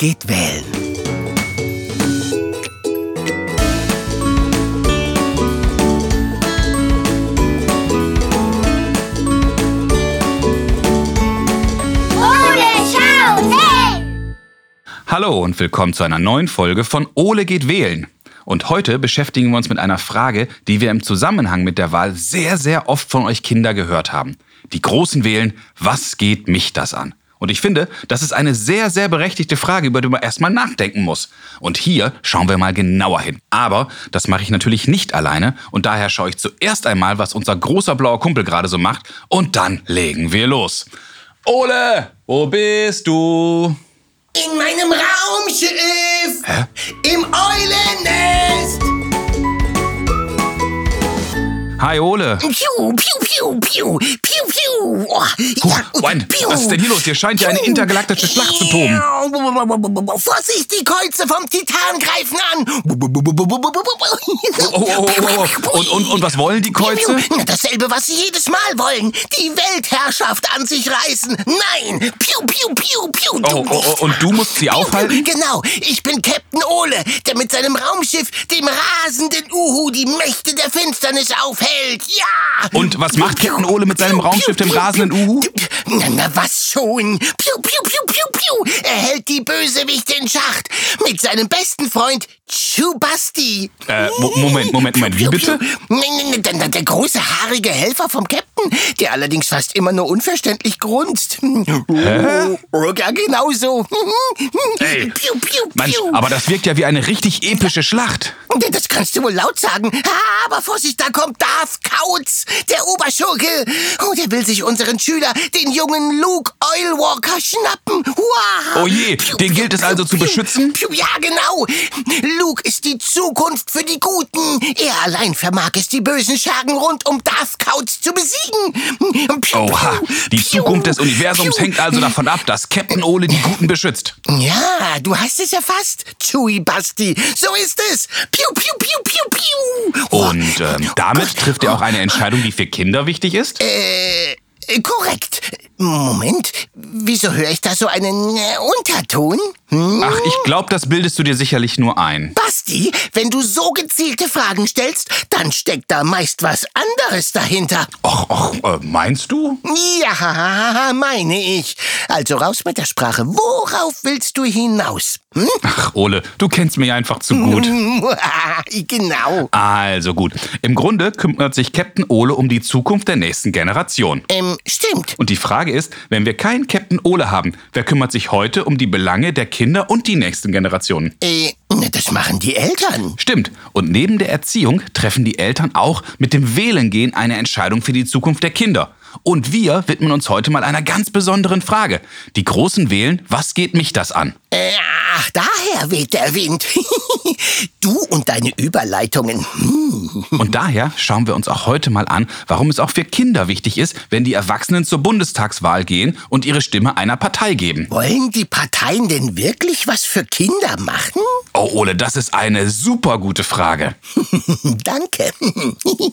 geht wählen. Ole! Hallo und willkommen zu einer neuen Folge von Ole geht wählen. Und heute beschäftigen wir uns mit einer Frage, die wir im Zusammenhang mit der Wahl sehr, sehr oft von euch Kinder gehört haben. Die Großen wählen, was geht mich das an? Und ich finde, das ist eine sehr, sehr berechtigte Frage, über die man erstmal nachdenken muss. Und hier schauen wir mal genauer hin. Aber das mache ich natürlich nicht alleine und daher schaue ich zuerst einmal, was unser großer blauer Kumpel gerade so macht und dann legen wir los. Ole, wo bist du? In meinem Raumschiff! Hä? Im Eulennest! Hi Ole. Piu, piu, piu, piu, piu, piu. Oh, Huch, ja, Moment, piu. was ist denn hier los? Hier scheint ja eine intergalaktische Schlacht zu toben. Vorsicht, die Kreuze vom Titan greifen an! Oh, oh, oh, oh, oh. Und, und, und was wollen die Kreuze? Na, Dasselbe, was sie jedes Mal wollen. Die Weltherrschaft an sich reißen. Nein! Piu, piu, piu. Oh, oh, oh, und du musst sie aufhalten? Genau, ich bin Captain Ole, der mit seinem Raumschiff dem rasenden Uhu die Mächte der Finsternis aufhält. Ja! Und was macht Captain Ole mit seinem Raumschiff, dem rasenden Uhu? Na, na was schon? Piu, piu, piu, piu, piu. Er hält die Bösewichte in Schacht mit seinem besten Freund Chubasti. Äh, Mo- Moment, Moment, Moment, wie bitte? Der, der große haarige Helfer vom Captain, der allerdings fast immer nur unverständlich grunzt. Hä? Ja, genau so. Ey, Piu, piu, Mensch, piu. aber das wirkt ja wie eine richtig epische Schlacht. Das kannst du wohl laut sagen. Aber Vorsicht, da kommt Darth Kautz, der Oberschurke. Oh, der will sich unseren Schüler, den jungen Luke Oilwalker, schnappen. Wow. Oh je, den gilt es also zu beschützen? Ja, genau. Luke ist die Zukunft für die Guten. Er allein vermag es, die bösen Schergen rund um Darth Kautz zu besiegen. Piu, Oha, die piu, Zukunft des Universums piu. hängt also davon ab, dass Captain Ole die Guten beschützt. Ja, du hast es erfasst, Chewie Basti. So ist es. Piu, piu, piu, piu, piu. Oh, Und ähm, damit trifft er auch eine Entscheidung, die für Kinder wichtig ist? Äh, korrekt. Moment, wieso höre ich da so einen äh, Unterton? Hm? Ach, ich glaube, das bildest du dir sicherlich nur ein. Basti, wenn du so gezielte Fragen stellst, dann steckt da meist was anderes dahinter. Och, och, äh, meinst du? Ja, meine ich. Also raus mit der Sprache. Worauf willst du hinaus? Hm? Ach, Ole, du kennst mich einfach zu gut. genau. Also gut. Im Grunde kümmert sich Captain Ole um die Zukunft der nächsten Generation. Ähm, stimmt. Und die Frage ist, wenn wir keinen Captain Ole haben, wer kümmert sich heute um die Belange der Kinder und die nächsten Generationen? Äh, das machen die Eltern. Stimmt. Und neben der Erziehung treffen die Eltern auch mit dem Wählengehen eine Entscheidung für die Zukunft der Kinder. Und wir widmen uns heute mal einer ganz besonderen Frage. Die Großen wählen, was geht mich das an? Äh, ach, daher weht der Wind. du und deine Überleitungen. Hm. Und daher schauen wir uns auch heute mal an, warum es auch für Kinder wichtig ist, wenn die Erwachsenen zur Bundestagswahl gehen und ihre Stimme einer Partei geben. Wollen die Parteien denn wirklich was für Kinder machen? Oh, Ole, das ist eine super gute Frage. Danke.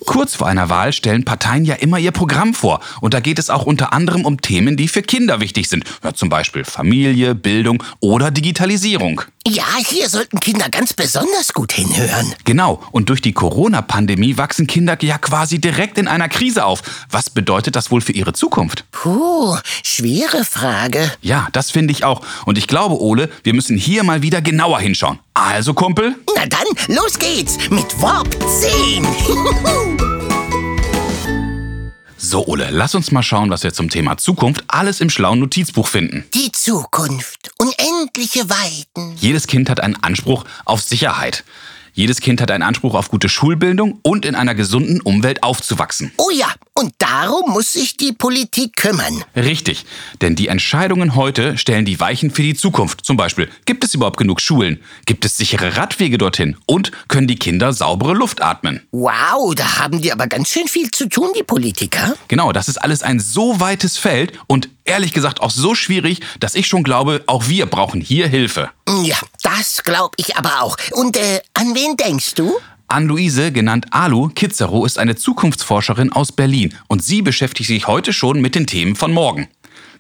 Kurz vor einer Wahl stellen Parteien ja immer ihr Programm vor. Und da geht es auch unter anderem um Themen, die für Kinder wichtig sind. Ja, zum Beispiel Familie, Bildung oder Digitalisierung. ja, hier sollten Kinder ganz besonders gut hinhören. Genau, und durch die Corona-Pandemie wachsen Kinder ja quasi direkt in einer Krise auf. Was bedeutet das wohl für ihre Zukunft? Puh, schwere Frage. Ja, das finde ich auch. Und ich glaube, Ole, wir müssen hier mal wieder genauer hinschauen. Also, Kumpel? Na dann, los geht's mit Warp 10. So, Ole, lass uns mal schauen, was wir zum Thema Zukunft alles im schlauen Notizbuch finden. Die Zukunft, unendliche Weiten. Jedes Kind hat einen Anspruch auf Sicherheit. Jedes Kind hat einen Anspruch auf gute Schulbildung und in einer gesunden Umwelt aufzuwachsen. Oh ja, und darum muss sich die Politik kümmern. Richtig, denn die Entscheidungen heute stellen die Weichen für die Zukunft. Zum Beispiel, gibt es überhaupt genug Schulen? Gibt es sichere Radwege dorthin? Und können die Kinder saubere Luft atmen? Wow, da haben die aber ganz schön viel zu tun, die Politiker. Genau, das ist alles ein so weites Feld und ehrlich gesagt auch so schwierig, dass ich schon glaube, auch wir brauchen hier Hilfe. Ja, das glaube ich aber auch. Und äh, an wen denkst du? Ann-Luise, genannt Alu Kizero, ist eine Zukunftsforscherin aus Berlin und sie beschäftigt sich heute schon mit den Themen von morgen.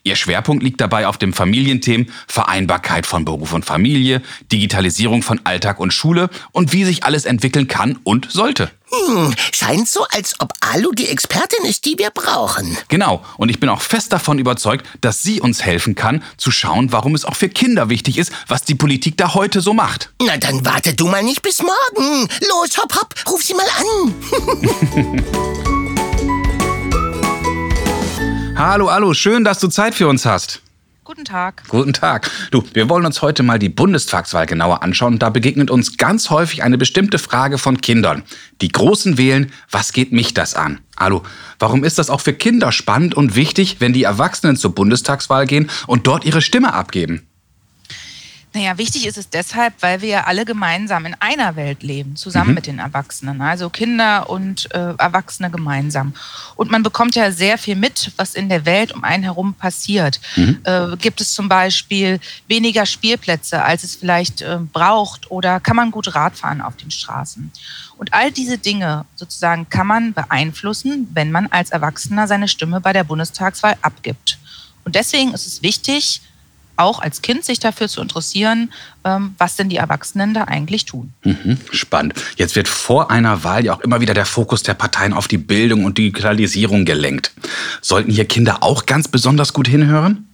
Ihr Schwerpunkt liegt dabei auf dem Familienthemen Vereinbarkeit von Beruf und Familie, Digitalisierung von Alltag und Schule und wie sich alles entwickeln kann und sollte. Hm, scheint so, als ob Alu die Expertin ist, die wir brauchen. Genau, und ich bin auch fest davon überzeugt, dass sie uns helfen kann, zu schauen, warum es auch für Kinder wichtig ist, was die Politik da heute so macht. Na, dann warte du mal nicht bis morgen. Los, hopp, hopp, ruf sie mal an. hallo, hallo, schön, dass du Zeit für uns hast. Guten Tag. Guten Tag. Du, wir wollen uns heute mal die Bundestagswahl genauer anschauen. Da begegnet uns ganz häufig eine bestimmte Frage von Kindern. Die Großen wählen, was geht mich das an? Hallo, warum ist das auch für Kinder spannend und wichtig, wenn die Erwachsenen zur Bundestagswahl gehen und dort ihre Stimme abgeben? Naja, wichtig ist es deshalb, weil wir ja alle gemeinsam in einer Welt leben, zusammen mhm. mit den Erwachsenen, also Kinder und äh, Erwachsene gemeinsam. Und man bekommt ja sehr viel mit, was in der Welt um einen herum passiert. Mhm. Äh, gibt es zum Beispiel weniger Spielplätze, als es vielleicht äh, braucht, oder kann man gut Rad fahren auf den Straßen? Und all diese Dinge sozusagen kann man beeinflussen, wenn man als Erwachsener seine Stimme bei der Bundestagswahl abgibt. Und deswegen ist es wichtig, auch als Kind sich dafür zu interessieren, ähm, was denn die Erwachsenen da eigentlich tun. Mhm, spannend. Jetzt wird vor einer Wahl ja auch immer wieder der Fokus der Parteien auf die Bildung und Digitalisierung gelenkt. Sollten hier Kinder auch ganz besonders gut hinhören?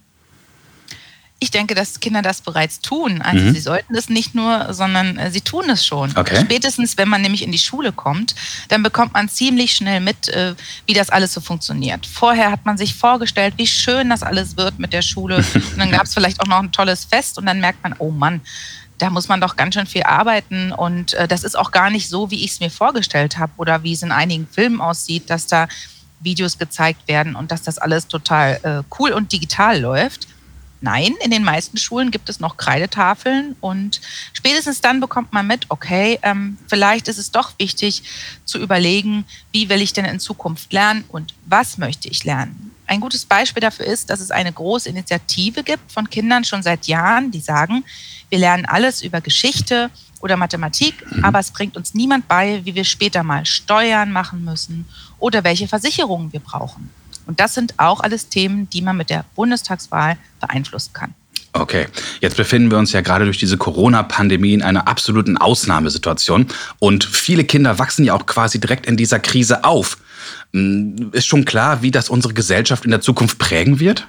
Ich denke, dass Kinder das bereits tun. Also mhm. sie sollten es nicht nur, sondern äh, sie tun es schon. Okay. Spätestens, wenn man nämlich in die Schule kommt, dann bekommt man ziemlich schnell mit, äh, wie das alles so funktioniert. Vorher hat man sich vorgestellt, wie schön das alles wird mit der Schule. Und dann gab es vielleicht auch noch ein tolles Fest und dann merkt man, oh Mann, da muss man doch ganz schön viel arbeiten und äh, das ist auch gar nicht so, wie ich es mir vorgestellt habe oder wie es in einigen Filmen aussieht, dass da Videos gezeigt werden und dass das alles total äh, cool und digital läuft. Nein, in den meisten Schulen gibt es noch Kreidetafeln und spätestens dann bekommt man mit, okay, ähm, vielleicht ist es doch wichtig zu überlegen, wie will ich denn in Zukunft lernen und was möchte ich lernen. Ein gutes Beispiel dafür ist, dass es eine große Initiative gibt von Kindern schon seit Jahren, die sagen, wir lernen alles über Geschichte oder Mathematik, mhm. aber es bringt uns niemand bei, wie wir später mal Steuern machen müssen oder welche Versicherungen wir brauchen. Und das sind auch alles Themen, die man mit der Bundestagswahl beeinflussen kann. Okay, jetzt befinden wir uns ja gerade durch diese Corona-Pandemie in einer absoluten Ausnahmesituation und viele Kinder wachsen ja auch quasi direkt in dieser Krise auf. Hm, ist schon klar, wie das unsere Gesellschaft in der Zukunft prägen wird?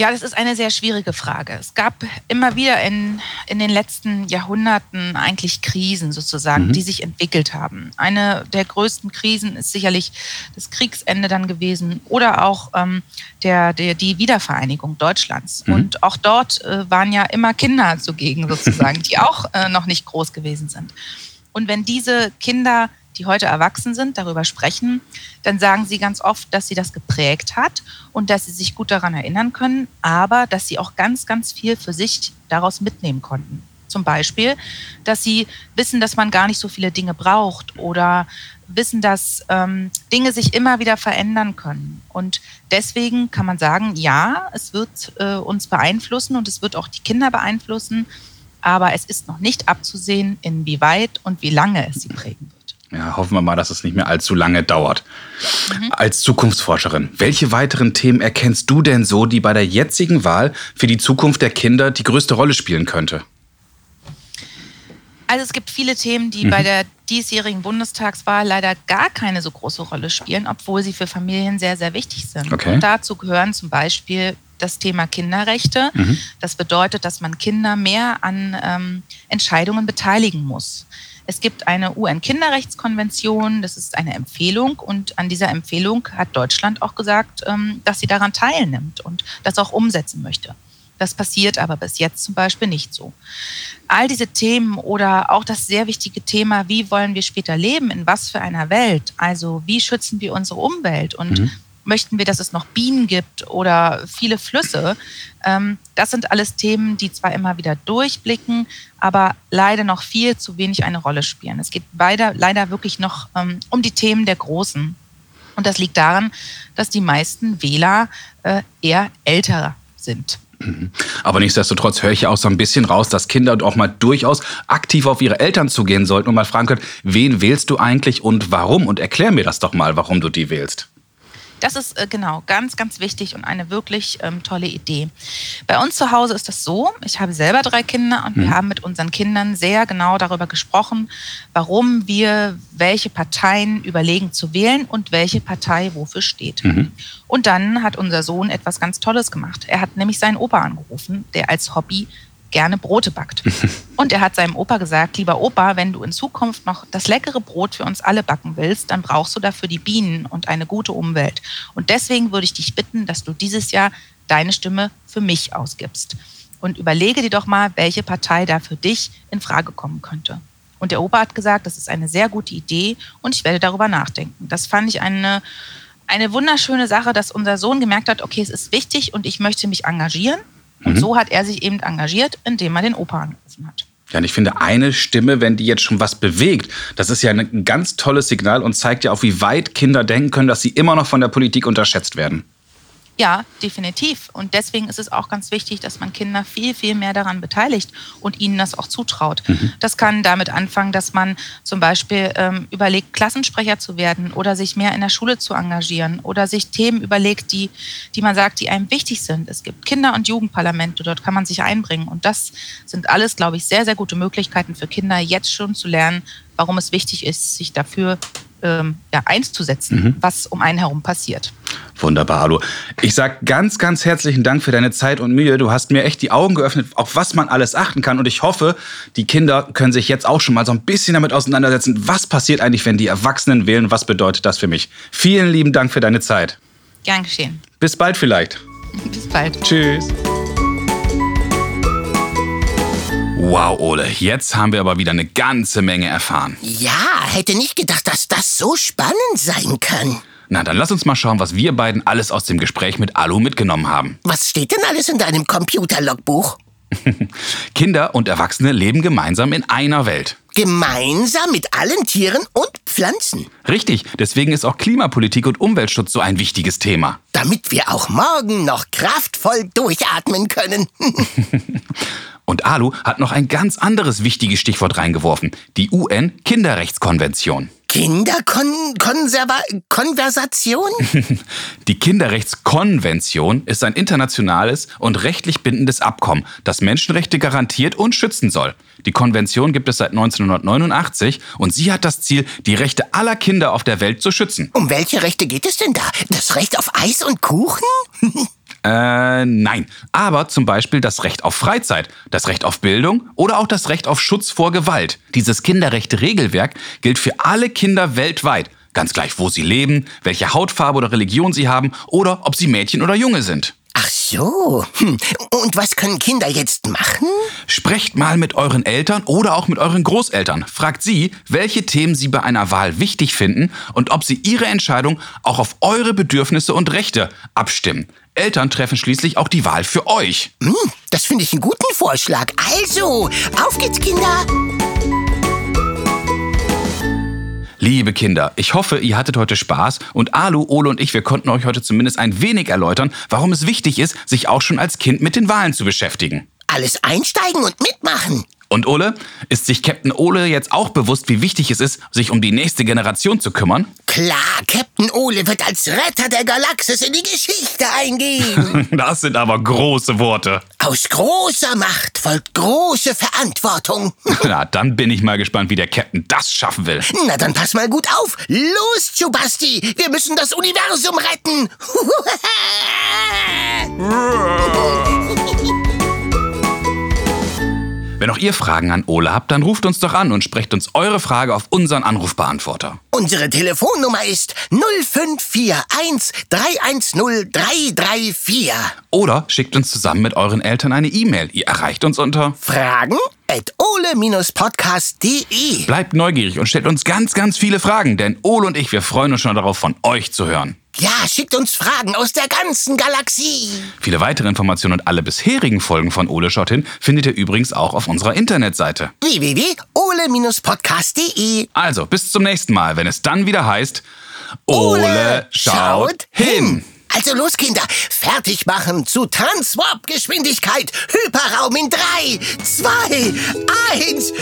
Ja, das ist eine sehr schwierige Frage. Es gab immer wieder in, in den letzten Jahrhunderten eigentlich Krisen sozusagen, mhm. die sich entwickelt haben. Eine der größten Krisen ist sicherlich das Kriegsende dann gewesen oder auch ähm, der, der, die Wiedervereinigung Deutschlands. Mhm. Und auch dort äh, waren ja immer Kinder zugegen sozusagen, die auch äh, noch nicht groß gewesen sind. Und wenn diese Kinder die heute erwachsen sind, darüber sprechen, dann sagen sie ganz oft, dass sie das geprägt hat und dass sie sich gut daran erinnern können, aber dass sie auch ganz, ganz viel für sich daraus mitnehmen konnten. Zum Beispiel, dass sie wissen, dass man gar nicht so viele Dinge braucht oder wissen, dass ähm, Dinge sich immer wieder verändern können. Und deswegen kann man sagen, ja, es wird äh, uns beeinflussen und es wird auch die Kinder beeinflussen, aber es ist noch nicht abzusehen, inwieweit und wie lange es sie prägen wird. Ja, hoffen wir mal, dass es nicht mehr allzu lange dauert. Mhm. Als Zukunftsforscherin, welche weiteren Themen erkennst du denn so, die bei der jetzigen Wahl für die Zukunft der Kinder die größte Rolle spielen könnte? Also es gibt viele Themen, die mhm. bei der diesjährigen Bundestagswahl leider gar keine so große Rolle spielen, obwohl sie für Familien sehr, sehr wichtig sind. Okay. Und dazu gehören zum Beispiel das Thema Kinderrechte. Mhm. Das bedeutet, dass man Kinder mehr an ähm, Entscheidungen beteiligen muss. Es gibt eine UN-Kinderrechtskonvention, das ist eine Empfehlung und an dieser Empfehlung hat Deutschland auch gesagt, ähm, dass sie daran teilnimmt und das auch umsetzen möchte. Das passiert aber bis jetzt zum Beispiel nicht so. All diese Themen oder auch das sehr wichtige Thema, wie wollen wir später leben, in was für einer Welt, also wie schützen wir unsere Umwelt und mhm möchten wir, dass es noch Bienen gibt oder viele Flüsse. Ähm, das sind alles Themen, die zwar immer wieder durchblicken, aber leider noch viel zu wenig eine Rolle spielen. Es geht leider, leider wirklich noch ähm, um die Themen der Großen. Und das liegt daran, dass die meisten Wähler äh, eher älter sind. Mhm. Aber nichtsdestotrotz höre ich auch so ein bisschen raus, dass Kinder auch mal durchaus aktiv auf ihre Eltern zugehen sollten und mal fragen können, wen wählst du eigentlich und warum? Und erklär mir das doch mal, warum du die wählst. Das ist äh, genau ganz, ganz wichtig und eine wirklich ähm, tolle Idee. Bei uns zu Hause ist das so, ich habe selber drei Kinder und mhm. wir haben mit unseren Kindern sehr genau darüber gesprochen, warum wir welche Parteien überlegen zu wählen und welche Partei wofür steht. Mhm. Und dann hat unser Sohn etwas ganz Tolles gemacht. Er hat nämlich seinen Opa angerufen, der als Hobby gerne Brote backt. Und er hat seinem Opa gesagt, lieber Opa, wenn du in Zukunft noch das leckere Brot für uns alle backen willst, dann brauchst du dafür die Bienen und eine gute Umwelt. Und deswegen würde ich dich bitten, dass du dieses Jahr deine Stimme für mich ausgibst. Und überlege dir doch mal, welche Partei da für dich in Frage kommen könnte. Und der Opa hat gesagt, das ist eine sehr gute Idee und ich werde darüber nachdenken. Das fand ich eine, eine wunderschöne Sache, dass unser Sohn gemerkt hat, okay, es ist wichtig und ich möchte mich engagieren. Und mhm. so hat er sich eben engagiert, indem er den Opa angerufen hat. Ja, und ich finde, eine Stimme, wenn die jetzt schon was bewegt, das ist ja ein ganz tolles Signal und zeigt ja auch, wie weit Kinder denken können, dass sie immer noch von der Politik unterschätzt werden. Ja, definitiv. Und deswegen ist es auch ganz wichtig, dass man Kinder viel, viel mehr daran beteiligt und ihnen das auch zutraut. Mhm. Das kann damit anfangen, dass man zum Beispiel ähm, überlegt, Klassensprecher zu werden oder sich mehr in der Schule zu engagieren oder sich Themen überlegt, die, die man sagt, die einem wichtig sind. Es gibt Kinder- und Jugendparlamente, dort kann man sich einbringen. Und das sind alles, glaube ich, sehr, sehr gute Möglichkeiten für Kinder, jetzt schon zu lernen, warum es wichtig ist, sich dafür ähm, ja, einzusetzen, mhm. was um einen herum passiert. Wunderbar, hallo. Ich sage ganz, ganz herzlichen Dank für deine Zeit und Mühe. Du hast mir echt die Augen geöffnet, auf was man alles achten kann. Und ich hoffe, die Kinder können sich jetzt auch schon mal so ein bisschen damit auseinandersetzen, was passiert eigentlich, wenn die Erwachsenen wählen. Was bedeutet das für mich? Vielen lieben Dank für deine Zeit. Gern geschehen. Bis bald vielleicht. Bis bald. Tschüss. Wow, Ole, jetzt haben wir aber wieder eine ganze Menge erfahren. Ja, hätte nicht gedacht, dass das so spannend sein kann. Na, dann lass uns mal schauen, was wir beiden alles aus dem Gespräch mit Alu mitgenommen haben. Was steht denn alles in deinem Computerlogbuch? Kinder und Erwachsene leben gemeinsam in einer Welt. Gemeinsam mit allen Tieren und Pflanzen. Richtig, deswegen ist auch Klimapolitik und Umweltschutz so ein wichtiges Thema. Damit wir auch morgen noch kraftvoll durchatmen können. und Alu hat noch ein ganz anderes wichtiges Stichwort reingeworfen, die UN-Kinderrechtskonvention. Kinderkonversation? Die Kinderrechtskonvention ist ein internationales und rechtlich bindendes Abkommen, das Menschenrechte garantiert und schützen soll. Die Konvention gibt es seit 1989 und sie hat das Ziel, die Rechte aller Kinder auf der Welt zu schützen. Um welche Rechte geht es denn da? Das Recht auf Eis und Kuchen? Äh, nein. Aber zum Beispiel das Recht auf Freizeit, das Recht auf Bildung oder auch das Recht auf Schutz vor Gewalt. Dieses Kinderrechte-Regelwerk gilt für alle Kinder weltweit. Ganz gleich, wo sie leben, welche Hautfarbe oder Religion sie haben oder ob sie Mädchen oder Junge sind. Ach so. Hm. Und was können Kinder jetzt machen? Sprecht mal mit euren Eltern oder auch mit euren Großeltern. Fragt sie, welche Themen sie bei einer Wahl wichtig finden und ob sie ihre Entscheidung auch auf eure Bedürfnisse und Rechte abstimmen. Eltern treffen schließlich auch die Wahl für euch. Hm, das finde ich einen guten Vorschlag. Also, auf geht's, Kinder! Liebe Kinder, ich hoffe, ihr hattet heute Spaß und Alu, Ole und ich, wir konnten euch heute zumindest ein wenig erläutern, warum es wichtig ist, sich auch schon als Kind mit den Wahlen zu beschäftigen. Alles einsteigen und mitmachen. Und Ole, ist sich Captain Ole jetzt auch bewusst, wie wichtig es ist, sich um die nächste Generation zu kümmern? Klar, Captain Ole wird als Retter der Galaxis in die Geschichte eingehen. das sind aber große Worte. Aus großer Macht folgt große Verantwortung. Na, dann bin ich mal gespannt, wie der Captain das schaffen will. Na, dann pass mal gut auf. Los, Chubasti, wir müssen das Universum retten. Wenn auch ihr Fragen an Ole habt, dann ruft uns doch an und sprecht uns eure Frage auf unseren Anrufbeantworter. Unsere Telefonnummer ist 0541 310 334. Oder schickt uns zusammen mit euren Eltern eine E-Mail. Ihr erreicht uns unter Fragen at ole-podcast.de. Bleibt neugierig und stellt uns ganz, ganz viele Fragen, denn Ole und ich, wir freuen uns schon darauf, von euch zu hören. Ja, schickt uns Fragen aus der ganzen Galaxie. Viele weitere Informationen und alle bisherigen Folgen von Ole Schott hin findet ihr übrigens auch auf unserer Internetseite www.ole-podcast.de. Also, bis zum nächsten Mal, wenn es dann wieder heißt Ole, Ole schaut hin. Also los, Kinder, fertig machen zu Transwarp-Geschwindigkeit. Hyperraum in 3, 2, 1